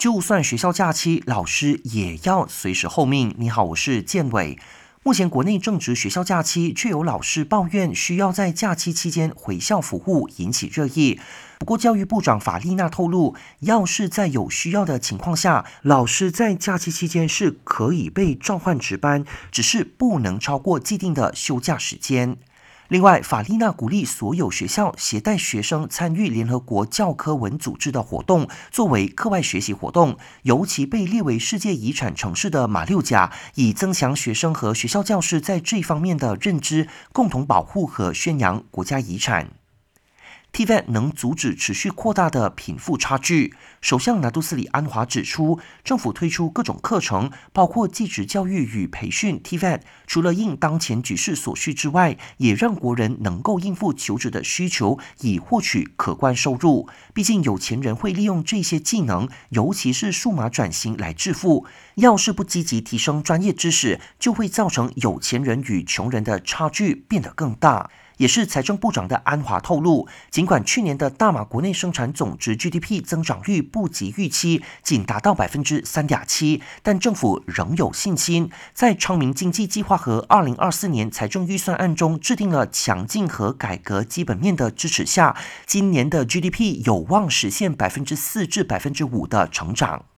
就算学校假期，老师也要随时候命。你好，我是建伟。目前国内正值学校假期，却有老师抱怨需要在假期期间回校服务，引起热议。不过，教育部长法丽娜透露，要是在有需要的情况下，老师在假期期间是可以被召唤值班，只是不能超过既定的休假时间。另外，法丽娜鼓励所有学校携带学生参与联合国教科文组织的活动，作为课外学习活动。尤其被列为世界遗产城市的马六甲，以增强学生和学校教师在这方面的认知，共同保护和宣扬国家遗产。TVET 能阻止持续扩大的贫富差距。首相拿督斯里安华指出，政府推出各种课程，包括继职教育与培训 TVET，除了应当前局势所需之外，也让国人能够应付求职的需求，以获取可观收入。毕竟有钱人会利用这些技能，尤其是数码转型来致富。要是不积极提升专业知识，就会造成有钱人与穷人的差距变得更大。也是财政部长的安华透露，尽管去年的大马国内生产总值 GDP 增长率不及预期，仅达到百分之三点七，但政府仍有信心，在昌明经济计划和二零二四年财政预算案中制定了强劲和改革基本面的支持下，今年的 GDP 有望实现百分之四至百分之五的成长。